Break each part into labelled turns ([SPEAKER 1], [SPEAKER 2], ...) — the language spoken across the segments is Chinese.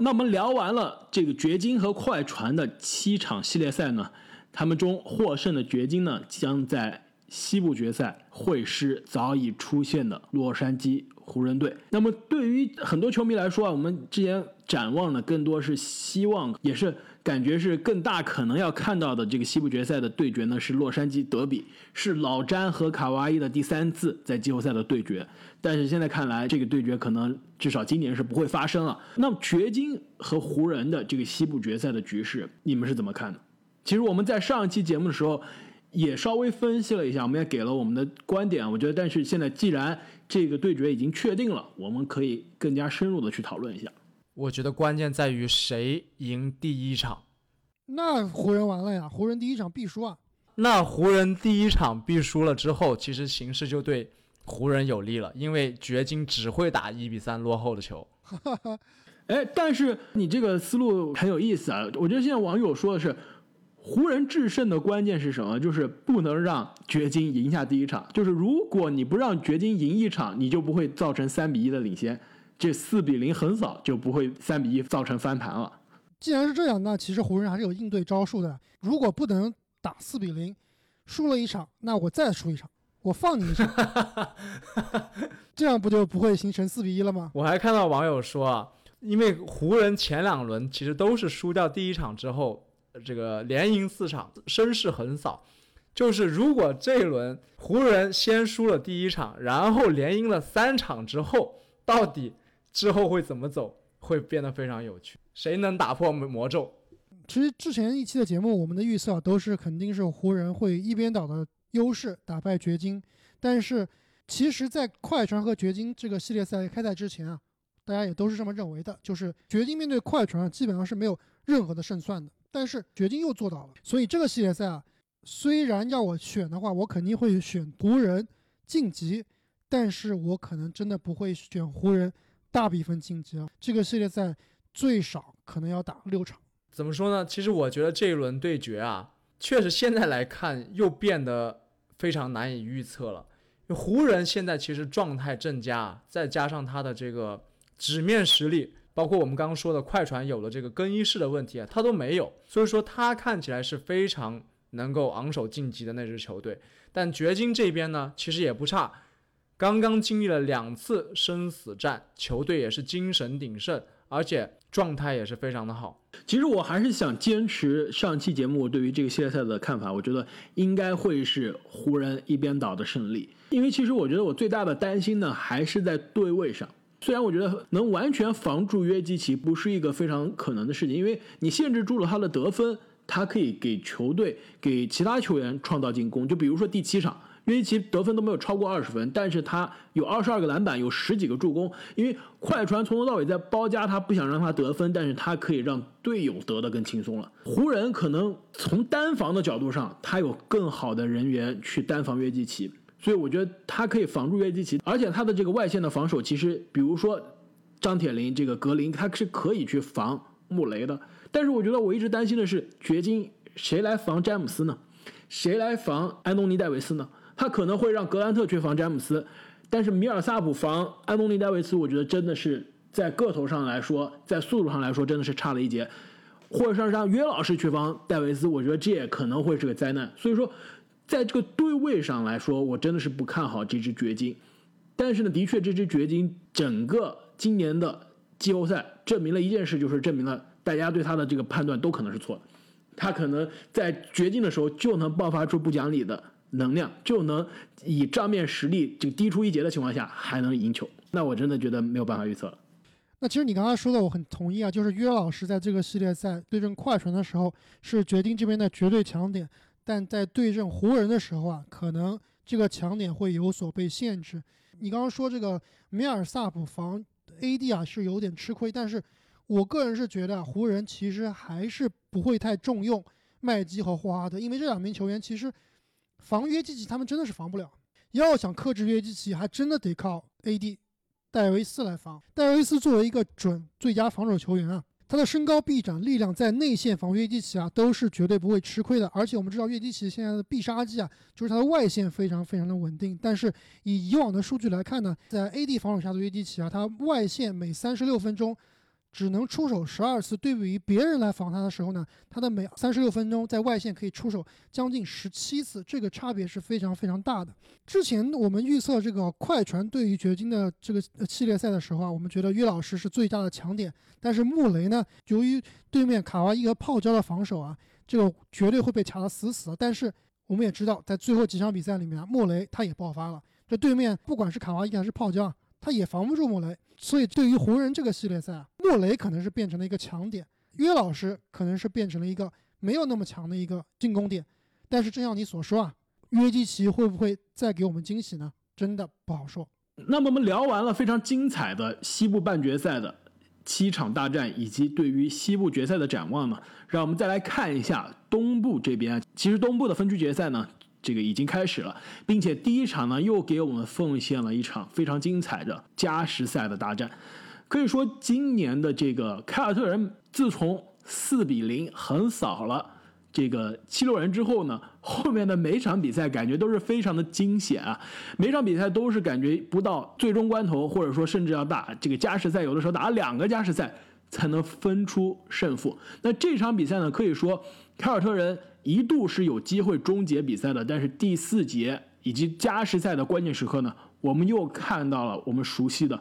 [SPEAKER 1] 那我们聊完了这个掘金和快船的七场系列赛呢，他们中获胜的掘金呢，将在西部决赛会师早已出现的洛杉矶湖人队。那么对于很多球迷来说啊，我们之前展望的更多是希望，也是感觉是更大可能要看到的这个西部决赛的对决呢，是洛杉矶德比，是老詹和卡哇伊的第三次在季后赛的对决。但是现在看来，这个对决可能至少今年是不会发生了。那掘金和湖人的这个西部决赛的局势，你们是怎么看的？其实我们在上一期节目的时候也稍微分析了一下，我们也给了我们的观点。我觉得，但是现在既然这个对决已经确定了，我们可以更加深入的去讨论一下。
[SPEAKER 2] 我觉得关键在于谁赢第一场。
[SPEAKER 3] 那湖人完了呀，湖人第一场必输啊。
[SPEAKER 2] 那湖人第一场必输了之后，其实形势就对湖人有利了，因为掘金只会打一比三落后的球。
[SPEAKER 1] 哎，但是你这个思路很有意思啊！我觉得现在网友说的是，湖人制胜的关键是什么？就是不能让掘金赢下第一场。就是如果你不让掘金赢一场，你就不会造成三比一的领先，这四比零横扫就不会三比一造成翻盘了。
[SPEAKER 3] 既然是这样，那其实湖人还是有应对招数的。如果不能打四比零，输了一场，那我再输一场，我放你一场，这样不就不会形成四比一了吗？
[SPEAKER 2] 我还看到网友说啊，因为湖人前两轮其实都是输掉第一场之后，这个连赢四场，声势横扫。就是如果这一轮湖人先输了第一场，然后连赢了三场之后，到底之后会怎么走，会变得非常有趣。谁能打破魔咒？
[SPEAKER 3] 其实之前一期的节目，我们的预测都是肯定是湖人会一边倒的优势打败掘金，但是其实，在快船和掘金这个系列赛开赛之前啊，大家也都是这么认为的，就是掘金面对快船基本上是没有任何的胜算的，但是掘金又做到了，所以这个系列赛啊，虽然要我选的话，我肯定会选湖人晋级，但是我可能真的不会选湖人大比分晋级啊，这个系列赛最少可能要打六场。
[SPEAKER 2] 怎么说呢？其实我觉得这一轮对决啊，确实现在来看又变得非常难以预测了。湖人现在其实状态正佳，再加上他的这个纸面实力，包括我们刚刚说的快船有了这个更衣室的问题啊，他都没有，所以说他看起来是非常能够昂首晋级的那支球队。但掘金这边呢，其实也不差，刚刚经历了两次生死战，球队也是精神鼎盛，而且。状态也是非常的好。
[SPEAKER 1] 其实我还是想坚持上期节目对于这个系列赛的看法，我觉得应该会是湖人一边倒的胜利。因为其实我觉得我最大的担心呢，还是在对位上。虽然我觉得能完全防住约基奇不是一个非常可能的事情，因为你限制住了他的得分，他可以给球队、给其他球员创造进攻。就比如说第七场。约基奇得分都没有超过二十分，但是他有二十二个篮板，有十几个助攻。因为快船从头到尾在包夹他，不想让他得分，但是他可以让队友得的更轻松了。湖人可能从单防的角度上，他有更好的人员去单防约基奇，所以我觉得他可以防住约基奇，而且他的这个外线的防守，其实比如说张铁林这个格林，他是可以去防穆雷的。但是我觉得我一直担心的是，掘金谁来防詹姆斯呢？谁来防安东尼戴维斯呢？他可能会让格兰特去防詹姆斯，但是米尔萨普防安东尼戴维斯，我觉得真的是在个头上来说，在速度上来说，真的是差了一截。或者说让约老师去防戴维斯，我觉得这也可能会是个灾难。所以说，在这个对位上来说，我真的是不看好这支掘金。但是呢，的确这支掘金整个今年的季后赛证明了一件事，就是证明了大家对他的这个判断都可能是错的。他可能在掘金的时候就能爆发出不讲理的。能量就能以账面实力就低出一截的情况下还能赢球，那我真的觉得没有办法预测了。
[SPEAKER 3] 那其实你刚刚说的我很同意啊，就是约老师在这个系列赛对阵快船的时候是决定这边的绝对强点，但在对阵湖人的时候啊，可能这个强点会有所被限制。你刚刚说这个米尔萨普防 AD 啊是有点吃亏，但是我个人是觉得湖人其实还是不会太重用麦基和霍华德，因为这两名球员其实。防约基奇，他们真的是防不了。要想克制约基奇，还真的得靠 AD 戴维斯来防。戴维斯作为一个准最佳防守球员啊，他的身高、臂展、力量，在内线防约基奇啊，都是绝对不会吃亏的。而且我们知道，约基奇现在的必杀技啊，就是他的外线非常非常的稳定。但是以以往的数据来看呢，在 AD 防守下的约基奇啊，他外线每三十六分钟只能出手十二次，对比于别人来防他的时候呢，他的每三十六分钟在外线可以出手将近十七次，这个差别是非常非常大的。之前我们预测这个快船对于掘金的这个系列赛的时候啊，我们觉得约老师是最大的强点，但是穆雷呢，由于对面卡哇伊和泡椒的防守啊，这个绝对会被卡得死死的。但是我们也知道，在最后几场比赛里面啊，穆雷他也爆发了，这对面不管是卡哇伊还是泡椒。他也防不住莫雷，所以对于湖人这个系列赛啊，莫雷可能是变成了一个强点，约老师可能是变成了一个没有那么强的一个进攻点。但是正像你所说啊，约基奇会不会再给我们惊喜呢？真的不好说。
[SPEAKER 1] 那么我们聊完了非常精彩的西部半决赛的七场大战，以及对于西部决赛的展望呢，让我们再来看一下东部这边。其实东部的分区决赛呢。这个已经开始了，并且第一场呢又给我们奉献了一场非常精彩的加时赛的大战。可以说，今年的这个凯尔特人自从四比零横扫了这个七六人之后呢，后面的每场比赛感觉都是非常的惊险啊！每场比赛都是感觉不到最终关头，或者说甚至要打这个加时赛，有的时候打两个加时赛才能分出胜负。那这场比赛呢，可以说凯尔特人。一度是有机会终结比赛的，但是第四节以及加时赛的关键时刻呢，我们又看到了我们熟悉的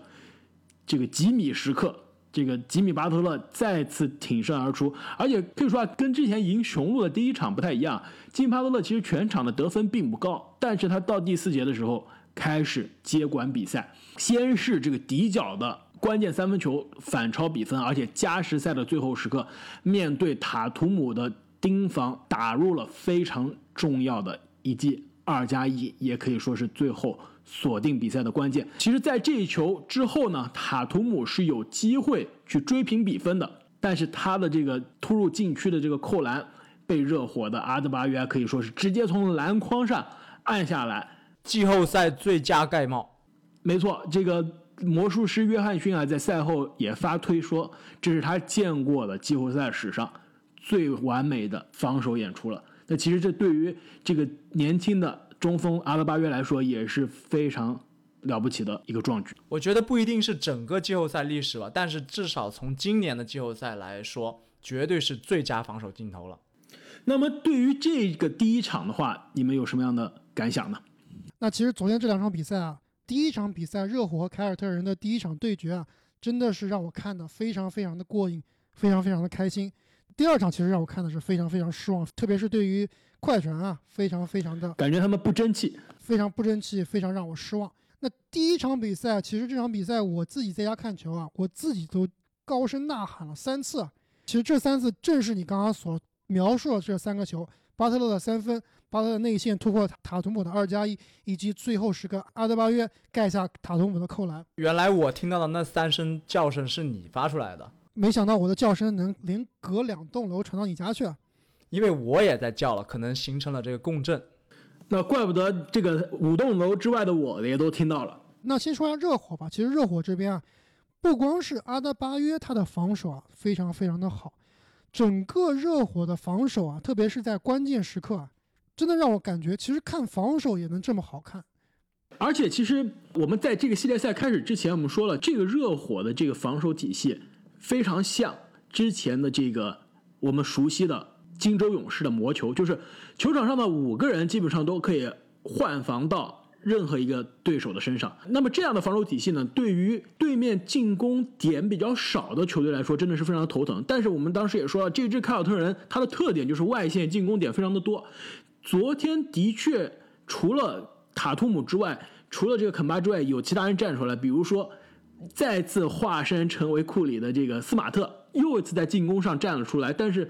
[SPEAKER 1] 这个吉米时刻，这个吉米巴特勒再次挺身而出，而且可以说啊，跟之前赢雄鹿的第一场不太一样，吉米巴特勒其实全场的得分并不高，但是他到第四节的时候开始接管比赛，先是这个底角的关键三分球反超比分，而且加时赛的最后时刻面对塔图姆的。盯防打入了非常重要的一记二加一，也可以说是最后锁定比赛的关键。其实，在这一球之后呢，塔图姆是有机会去追平比分的，但是他的这个突入禁区的这个扣篮被热火的阿德巴约可以说是直接从篮筐上按下来，
[SPEAKER 2] 季后赛最佳盖帽。
[SPEAKER 1] 没错，这个魔术师约翰逊啊，在赛后也发推说，这是他见过的季后赛史上。最完美的防守演出了。那其实这对于这个年轻的中锋阿德巴约来说也是非常了不起的一个壮举。
[SPEAKER 2] 我觉得不一定是整个季后赛历史吧，但是至少从今年的季后赛来说，绝对是最佳防守镜头了。
[SPEAKER 1] 那么对于这个第一场的话，你们有什么样的感想呢？
[SPEAKER 3] 那其实昨天这两场比赛啊，第一场比赛热火和凯尔特人的第一场对决啊，真的是让我看的非常非常的过瘾，非常非常的开心。第二场其实让我看的是非常非常失望，特别是对于快船啊，非常非常的
[SPEAKER 1] 感觉他们不争气，
[SPEAKER 3] 非常不争气，非常让我失望。那第一场比赛，其实这场比赛我自己在家看球啊，我自己都高声呐喊了三次。其实这三次正是你刚刚所描述的这三个球：巴特勒的三分，巴特勒内线突破塔图姆的二加一，以及最后时刻阿德巴约盖下塔图姆的扣篮。
[SPEAKER 2] 原来我听到的那三声叫声是你发出来的。
[SPEAKER 3] 没想到我的叫声能连隔两栋楼传到你家去，
[SPEAKER 2] 因为我也在叫了，可能形成了这个共振。
[SPEAKER 1] 那怪不得这个五栋楼之外的我也都听到了。
[SPEAKER 3] 那先说下热火吧。其实热火这边啊，不光是阿德巴约他的防守啊非常非常的好，整个热火的防守啊，特别是在关键时刻啊，真的让我感觉其实看防守也能这么好看。
[SPEAKER 1] 而且其实我们在这个系列赛开始之前，我们说了这个热火的这个防守体系。非常像之前的这个我们熟悉的金州勇士的魔球，就是球场上的五个人基本上都可以换防到任何一个对手的身上。那么这样的防守体系呢，对于对面进攻点比较少的球队来说，真的是非常头疼。但是我们当时也说了，这支凯尔特人它的特点就是外线进攻点非常的多。昨天的确除了塔图姆之外，除了这个肯巴之外，有其他人站出来，比如说。再次化身成为库里的这个斯马特，又一次在进攻上站了出来。但是，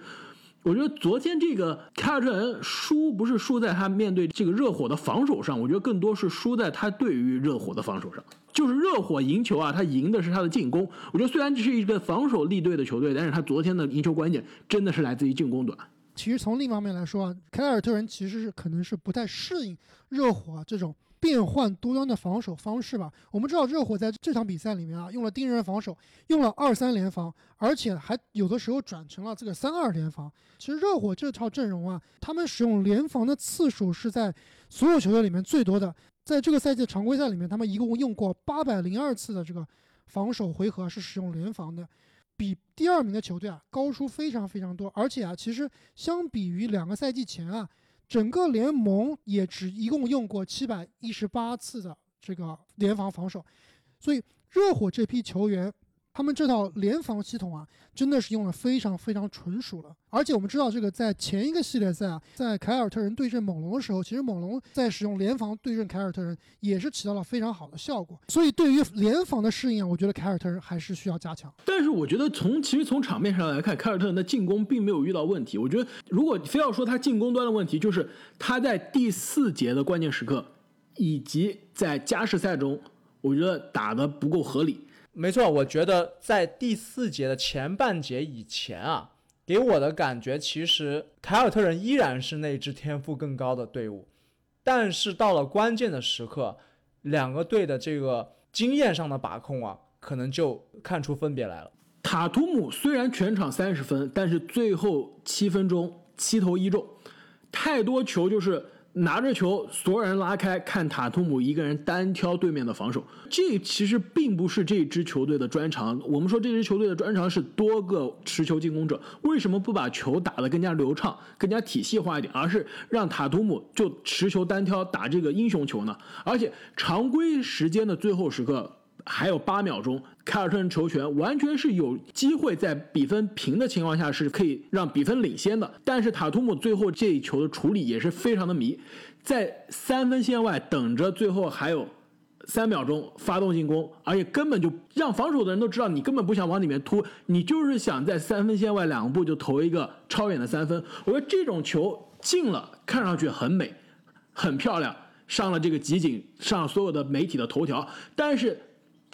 [SPEAKER 1] 我觉得昨天这个凯尔特人输不是输在他面对这个热火的防守上，我觉得更多是输在他对于热火的防守上。就是热火赢球啊，他赢的是他的进攻。我觉得虽然这是一个防守立队的球队，但是他昨天的赢球关键真的是来自于进攻端。
[SPEAKER 3] 其实从另一方面来说啊，凯尔特人其实是可能是不太适应热火这种。变换多端的防守方式吧。我们知道热火在这场比赛里面啊，用了盯人防守，用了二三联防，而且还有的时候转成了这个三二联防。其实热火这套阵容啊，他们使用联防的次数是在所有球队里面最多的。在这个赛季常规赛里面，他们一共用过八百零二次的这个防守回合是使用联防的。比第二名的球队啊高出非常非常多，而且啊，其实相比于两个赛季前啊，整个联盟也只一共用过七百一十八次的这个联防防守，所以热火这批球员。他们这套联防系统啊，真的是用的非常非常纯熟了。而且我们知道，这个在前一个系列赛啊，在凯尔特人对阵猛龙的时候，其实猛龙在使用联防对阵凯尔特人也是起到了非常好的效果。所以对于联防的适应啊，我觉得凯尔特人还是需要加强。
[SPEAKER 1] 但是我觉得从其实从场面上来看，凯尔特人的进攻并没有遇到问题。我觉得如果非要说他进攻端的问题，就是他在第四节的关键时刻，以及在加时赛中，我觉得打得不够合理。
[SPEAKER 2] 没错，我觉得在第四节的前半节以前啊，给我的感觉其实凯尔特人依然是那支天赋更高的队伍，但是到了关键的时刻，两个队的这个经验上的把控啊，可能就看出分别来了。
[SPEAKER 1] 塔图姆虽然全场三十分，但是最后七分钟七投一中，太多球就是。拿着球，所有人拉开，看塔图姆一个人单挑对面的防守。这其实并不是这支球队的专长。我们说这支球队的专长是多个持球进攻者，为什么不把球打得更加流畅、更加体系化一点，而是让塔图姆就持球单挑打这个英雄球呢？而且常规时间的最后时刻。还有八秒钟，凯尔特人球权完全是有机会在比分平的情况下是可以让比分领先的。但是塔图姆最后这一球的处理也是非常的迷，在三分线外等着，最后还有三秒钟发动进攻，而且根本就让防守的人都知道你根本不想往里面突，你就是想在三分线外两步就投一个超远的三分。我觉得这种球进了，看上去很美，很漂亮，上了这个集锦，上了所有的媒体的头条，但是。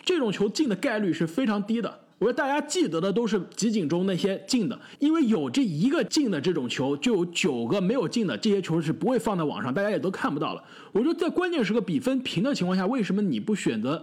[SPEAKER 1] 这种球进的概率是非常低的。我觉得大家记得的都是集锦中那些进的，因为有这一个进的这种球，就有九个没有进的，这些球是不会放在网上，大家也都看不到了。我觉得在关键时刻比分平的情况下，为什么你不选择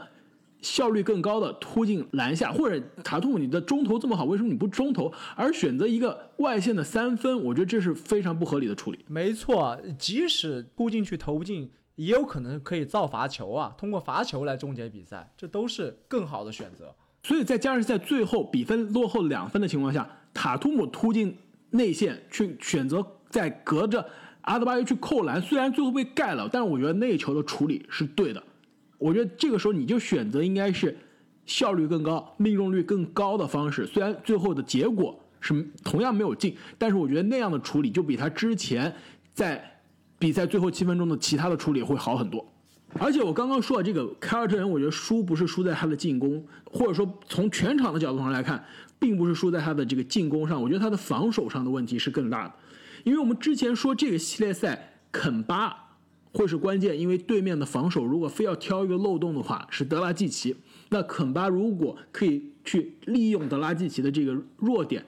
[SPEAKER 1] 效率更高的突进篮下，或者塔图姆你的中投这么好，为什么你不中投，而选择一个外线的三分？我觉得这是非常不合理的处理。
[SPEAKER 2] 没错，即使突进去投不进。也有可能可以造罚球啊，通过罚球来终结比赛，这都是更好的选择。
[SPEAKER 1] 所以在加时赛最后比分落后两分的情况下，塔图姆突进内线去选择在隔着阿德巴约去扣篮，虽然最后被盖了，但是我觉得那球的处理是对的。我觉得这个时候你就选择应该是效率更高、命中率更高的方式，虽然最后的结果是同样没有进，但是我觉得那样的处理就比他之前在。比赛最后七分钟的其他的处理会好很多，而且我刚刚说的这个凯尔特人，我觉得输不是输在他的进攻，或者说从全场的角度上来看，并不是输在他的这个进攻上，我觉得他的防守上的问题是更大的。因为我们之前说这个系列赛肯巴会是关键，因为对面的防守如果非要挑一个漏洞的话，是德拉季奇。那肯巴如果可以去利用德拉季奇的这个弱点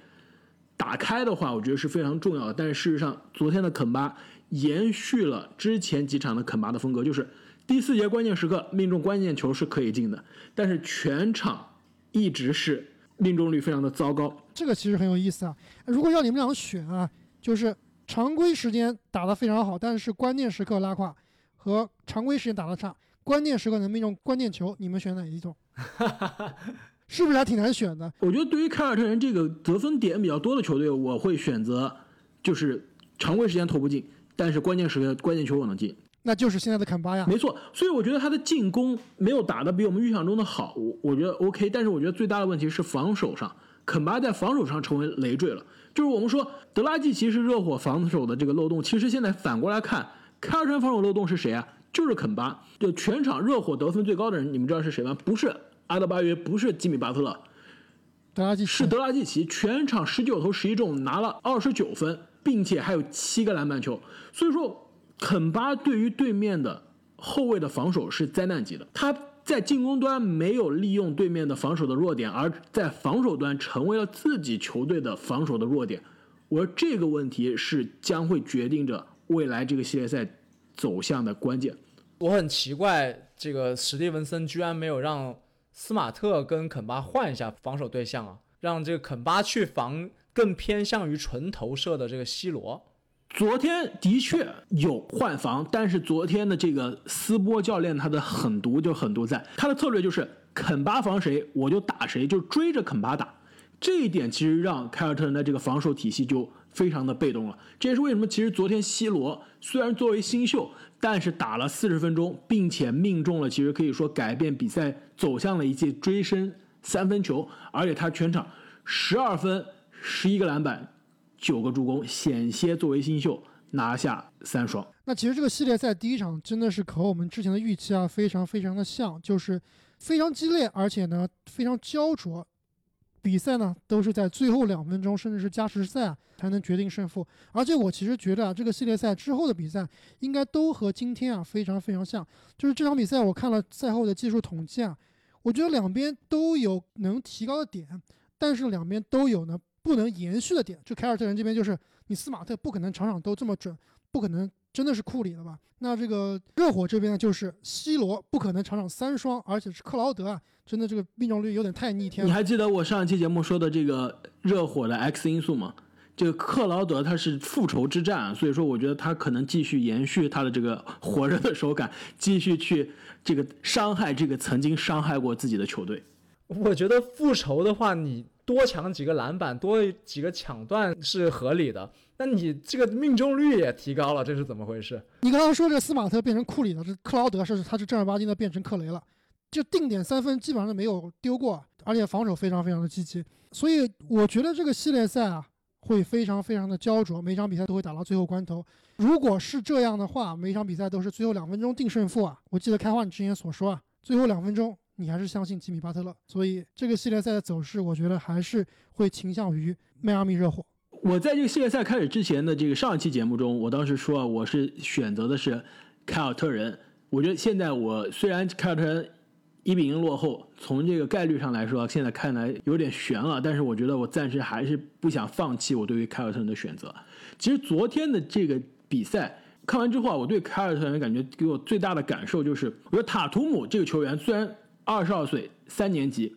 [SPEAKER 1] 打开的话，我觉得是非常重要的。但是事实上，昨天的肯巴。延续了之前几场的肯巴的风格，就是第四节关键时刻命中关键球是可以进的，但是全场一直是命中率非常的糟糕。
[SPEAKER 3] 这个其实很有意思啊！如果要你们俩选啊，就是常规时间打得非常好，但是关键时刻拉胯，和常规时间打得差，关键时刻能命中关键球，你们选哪一种？是不是还挺难选的？
[SPEAKER 1] 我觉得对于凯尔特人这个得分点比较多的球队，我会选择就是常规时间投不进。但是关键时刻关键球我能进，
[SPEAKER 3] 那就是现在的坎巴呀。
[SPEAKER 1] 没错，所以我觉得他的进攻没有打得比我们预想中的好，我我觉得 OK。但是我觉得最大的问题是防守上，肯巴在防守上成为累赘了。就是我们说德拉季奇是热火防守的这个漏洞，其实现在反过来看，凯尔特人防守漏洞是谁啊？就是肯巴。就全场热火得分最高的人，你们知道是谁吗？不是阿德巴约，不是吉米巴特勒，
[SPEAKER 3] 德拉季
[SPEAKER 1] 是德拉季奇，全场十九投十一中，拿了二十九分。并且还有七个篮板球，所以说肯巴对于对面的后卫的防守是灾难级的。他在进攻端没有利用对面的防守的弱点，而在防守端成为了自己球队的防守的弱点。我说这个问题是将会决定着未来这个系列赛走向的关键。
[SPEAKER 2] 我很奇怪，这个史蒂文森居然没有让斯马特跟肯巴换一下防守对象啊，让这个肯巴去防。更偏向于纯投射的这个 C 罗，
[SPEAKER 1] 昨天的确有换防，但是昨天的这个斯波教练他的狠毒就狠毒在，他的策略就是肯巴防谁我就打谁，就追着肯巴打，这一点其实让凯尔特人的这个防守体系就非常的被动了。这也是为什么其实昨天 C 罗虽然作为新秀，但是打了四十分钟，并且命中了，其实可以说改变比赛走向了一记追身三分球，而且他全场十二分、十一个篮板、九个助攻，险些作为新秀拿下三双。
[SPEAKER 3] 那其实这个系列赛第一场真的是和我们之前的预期啊非常非常的像，就是非常激烈，而且呢非常焦灼。比赛呢都是在最后两分钟，甚至是加时赛啊才能决定胜负。而且我其实觉得啊，这个系列赛之后的比赛应该都和今天啊非常非常像。就是这场比赛我看了赛后的技术统计啊，我觉得两边都有能提高的点，但是两边都有呢不能延续的点。就凯尔特人这边就是你斯马特不可能场场都这么准，不可能。真的是库里了吧？那这个热火这边呢，就是 C 罗不可能场场三双，而且是克劳德啊，真的这个命中率有点太逆天了。
[SPEAKER 1] 你还记得我上一期节目说的这个热火的 X 因素吗？这个克劳德他是复仇之战，所以说我觉得他可能继续延续他的这个火热的手感，继续去这个伤害这个曾经伤害过自己的球队。
[SPEAKER 2] 我觉得复仇的话，你多抢几个篮板，多几个抢断是合理的。那你这个命中率也提高了，这是怎么回事？
[SPEAKER 3] 你刚刚说这斯马特变成库里了，这克劳德是他是正儿八经的变成克雷了，就定点三分基本上都没有丢过，而且防守非常非常的积极。所以我觉得这个系列赛啊会非常非常的焦灼，每场比赛都会打到最后关头。如果是这样的话，每场比赛都是最后两分钟定胜负啊！我记得开话你之前所说啊，最后两分钟你还是相信吉米巴特勒，所以这个系列赛的走势，我觉得还是会倾向于迈阿密热火。
[SPEAKER 1] 我在这个系列赛开始之前的这个上一期节目中，我当时说啊我是选择的是凯尔特人。我觉得现在我虽然凯尔特人一比零落后，从这个概率上来说，现在看来有点悬了。但是我觉得我暂时还是不想放弃我对于凯尔特人的选择。其实昨天的这个比赛看完之后啊，我对凯尔特人感觉给我最大的感受就是，我觉得塔图姆这个球员虽然二十二岁，三年级。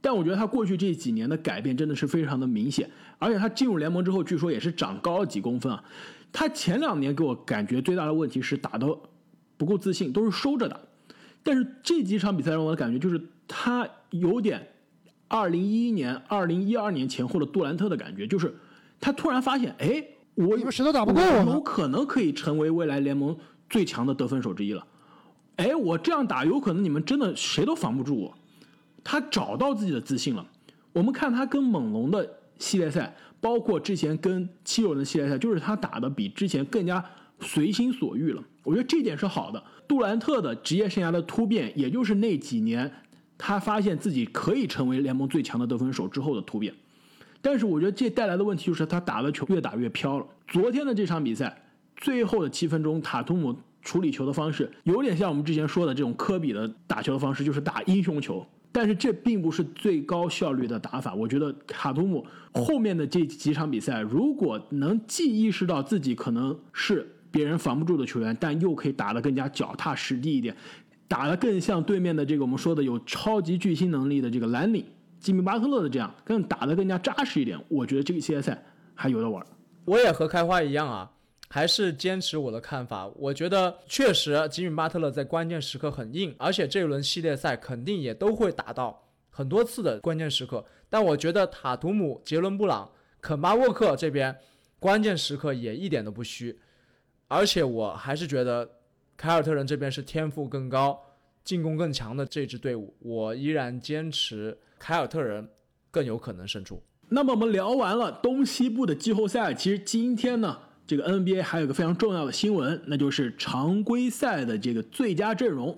[SPEAKER 1] 但我觉得他过去这几年的改变真的是非常的明显，而且他进入联盟之后，据说也是长高了几公分啊。他前两年给我感觉最大的问题是打的不够自信，都是收着打。但是这几场比赛让我的感觉就是他有点二零一一年、二零一二年前后的杜兰特的感觉，就是他突然发现，哎，我
[SPEAKER 3] 谁都打不过
[SPEAKER 1] 我，有可能可以成为未来联盟最强的得分手之一了。哎，我这样打，有可能你们真的谁都防不住我。他找到自己的自信了。我们看他跟猛龙的系列赛，包括之前跟七六人的系列赛，就是他打的比之前更加随心所欲了。我觉得这点是好的。杜兰特的职业生涯的突变，也就是那几年他发现自己可以成为联盟最强的得分手之后的突变。但是我觉得这带来的问题就是他打的球越打越飘了。昨天的这场比赛最后的七分钟，塔图姆处理球的方式有点像我们之前说的这种科比的打球的方式，就是打英雄球。但是这并不是最高效率的打法。我觉得卡图姆后面的这几场比赛，如果能既意识到自己可能是别人防不住的球员，但又可以打得更加脚踏实地一点，打得更像对面的这个我们说的有超级巨星能力的这个兰尼、吉米巴特勒的这样，更打得更加扎实一点，我觉得这个系列赛还有的玩。
[SPEAKER 2] 我也和开花一样啊。还是坚持我的看法，我觉得确实吉米巴特勒在关键时刻很硬，而且这一轮系列赛肯定也都会打到很多次的关键时刻。但我觉得塔图姆、杰伦布朗、肯巴沃克这边关键时刻也一点都不虚，而且我还是觉得凯尔特人这边是天赋更高、进攻更强的这支队伍，我依然坚持凯尔特人更有可能胜出。
[SPEAKER 1] 那么我们聊完了东西部的季后赛，其实今天呢？这个 NBA 还有个非常重要的新闻，那就是常规赛的这个最佳阵容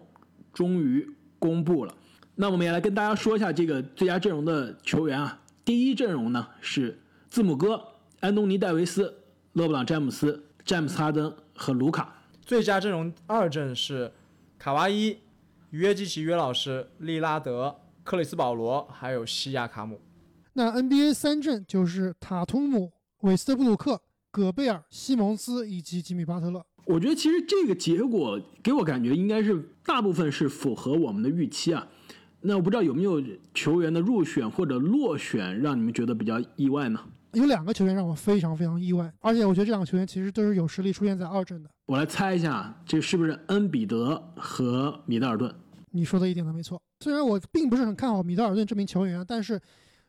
[SPEAKER 1] 终于公布了。那我们也来跟大家说一下这个最佳阵容的球员啊。第一阵容呢是字母哥、安东尼·戴维斯、勒布朗·詹姆斯、詹姆斯·哈登和卢卡。
[SPEAKER 2] 最佳阵容二阵是卡哇伊、约基奇、约老师、利拉德、克里斯·保罗还有西亚卡姆。
[SPEAKER 3] 那 NBA 三阵就是塔图姆、韦斯特布鲁克。戈贝尔、西蒙斯以及吉米巴特勒，
[SPEAKER 1] 我觉得其实这个结果给我感觉应该是大部分是符合我们的预期啊。那我不知道有没有球员的入选或者落选让你们觉得比较意外呢？
[SPEAKER 3] 有两个球员让我非常非常意外，而且我觉得这两个球员其实都是有实力出现在二阵的。
[SPEAKER 1] 我来猜一下，这是不是恩比德和米德尔顿？
[SPEAKER 3] 你说的一点都没错。虽然我并不是很看好米德尔顿这名球员，但是。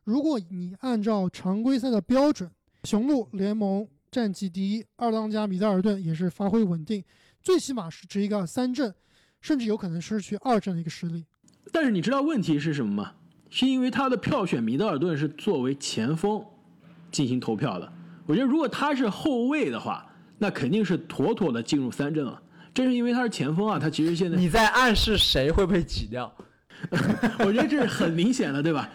[SPEAKER 3] 如果你按照常规赛的标准，雄鹿联盟战绩第一，二当家米德尔顿也是发挥稳定，最起码是值一个三阵，甚至有可能失去二阵的一个实力。
[SPEAKER 1] 但是你知道问题是什么吗？是因为他的票选米德尔顿是作为前锋进行投票的。我觉得如果他是后卫的话，那肯定是妥妥的进入三阵了。正是因为他是前锋啊，他其实现在
[SPEAKER 2] 你在暗示谁会被挤掉？
[SPEAKER 1] 我觉得这是很明显的，对吧？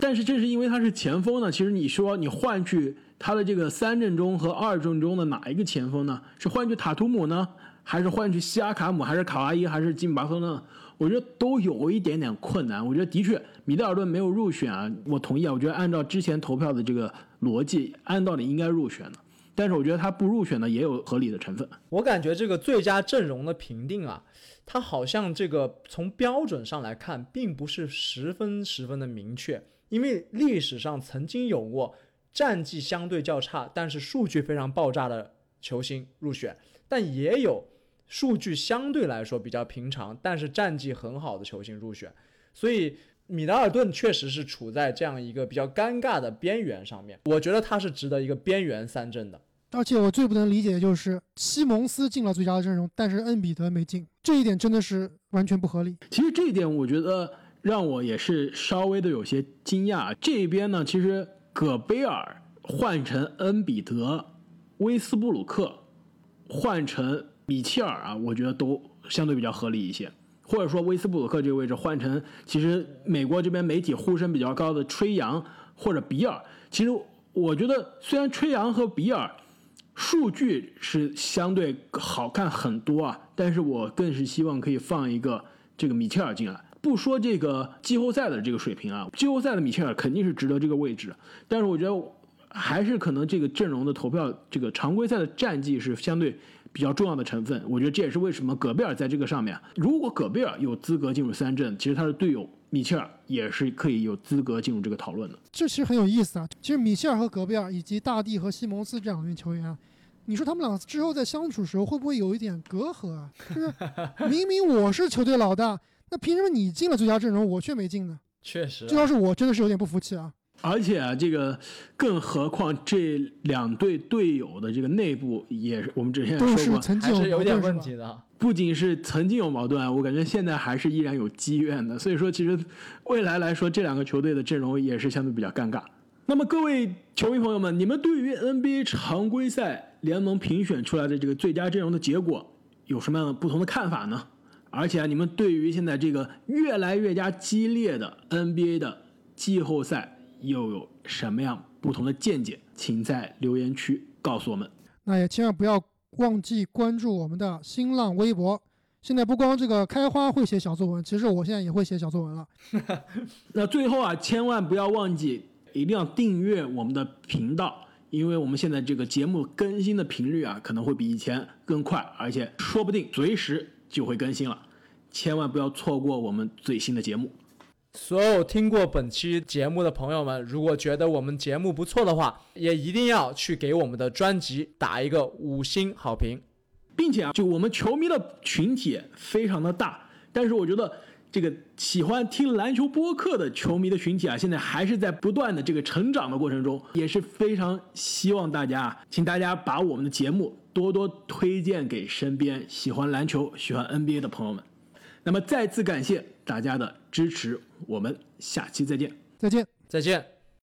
[SPEAKER 1] 但是正是因为他是前锋呢，其实你说你换去他的这个三阵中和二阵中的哪一个前锋呢？是换去塔图姆呢，还是换去西亚卡姆，还是卡哇伊，还是金巴赫呢？我觉得都有一点点困难。我觉得的确，米德尔顿没有入选啊，我同意啊。我觉得按照之前投票的这个逻辑，按道理应该入选的。但是我觉得他不入选呢，也有合理的成分。
[SPEAKER 2] 我感觉这个最佳阵容的评定啊，它好像这个从标准上来看，并不是十分十分的明确。因为历史上曾经有过战绩相对较差，但是数据非常爆炸的球星入选，但也有。数据相对来说比较平常，但是战绩很好的球星入选，所以米德尔顿确实是处在这样一个比较尴尬的边缘上面。我觉得他是值得一个边缘三阵的。
[SPEAKER 3] 而且我最不能理解的就是西蒙斯进了最佳阵容，但是恩比德没进，这一点真的是完全不合理。
[SPEAKER 1] 其实这一点我觉得让我也是稍微的有些惊讶。这边呢，其实戈贝尔换成恩比德，威斯布鲁克换成。米切尔啊，我觉得都相对比较合理一些，或者说威斯布鲁克这个位置换成，其实美国这边媒体呼声比较高的吹杨或者比尔，其实我觉得虽然吹杨和比尔数据是相对好看很多啊，但是我更是希望可以放一个这个米切尔进来。不说这个季后赛的这个水平啊，季后赛的米切尔肯定是值得这个位置，但是我觉得还是可能这个阵容的投票，这个常规赛的战绩是相对。比较重要的成分，我觉得这也是为什么戈贝尔在这个上面。如果戈贝尔有资格进入三阵，其实他的队友米切尔也是可以有资格进入这个讨论的。
[SPEAKER 3] 这其实很有意思啊。其实米切尔和戈贝尔以及大帝和西蒙斯这两名球员，你说他们俩之后在相处时候会不会有一点隔阂啊？就是明明我是球队老大，那凭什么你进了最佳阵容，我却没进呢？
[SPEAKER 2] 确实，
[SPEAKER 3] 这要是我真的是有点不服气啊。
[SPEAKER 1] 而且啊，这个更何况这两队队友的这个内部也是我们之前也说过，
[SPEAKER 2] 还是有点问题的。
[SPEAKER 1] 不仅是曾经有矛盾，我感觉现在还是依然有积怨的。所以说，其实未来来说，这两个球队的阵容也是相对比较尴尬。那么各位球迷朋友们，你们对于 NBA 常规赛联盟评选出来的这个最佳阵容的结果有什么样的不同的看法呢？而且啊，你们对于现在这个越来越加激烈的 NBA 的季后赛？又有什么样不同的见解？请在留言区告诉我们。
[SPEAKER 3] 那也千万不要忘记关注我们的新浪微博。现在不光这个开花会写小作文，其实我现在也会写小作文了。
[SPEAKER 1] 那最后啊，千万不要忘记，一定要订阅我们的频道，因为我们现在这个节目更新的频率啊，可能会比以前更快，而且说不定随时就会更新了。千万不要错过我们最新的节目。
[SPEAKER 2] 所有听过本期节目的朋友们，如果觉得我们节目不错的话，也一定要去给我们的专辑打一个五星好评，
[SPEAKER 1] 并且啊，就我们球迷的群体非常的大，但是我觉得这个喜欢听篮球播客的球迷的群体啊，现在还是在不断的这个成长的过程中，也是非常希望大家，请大家把我们的节目多多推荐给身边喜欢篮球、喜欢 NBA 的朋友们。那么再次感谢大家的支持，我们下期再见，
[SPEAKER 3] 再见，
[SPEAKER 2] 再见。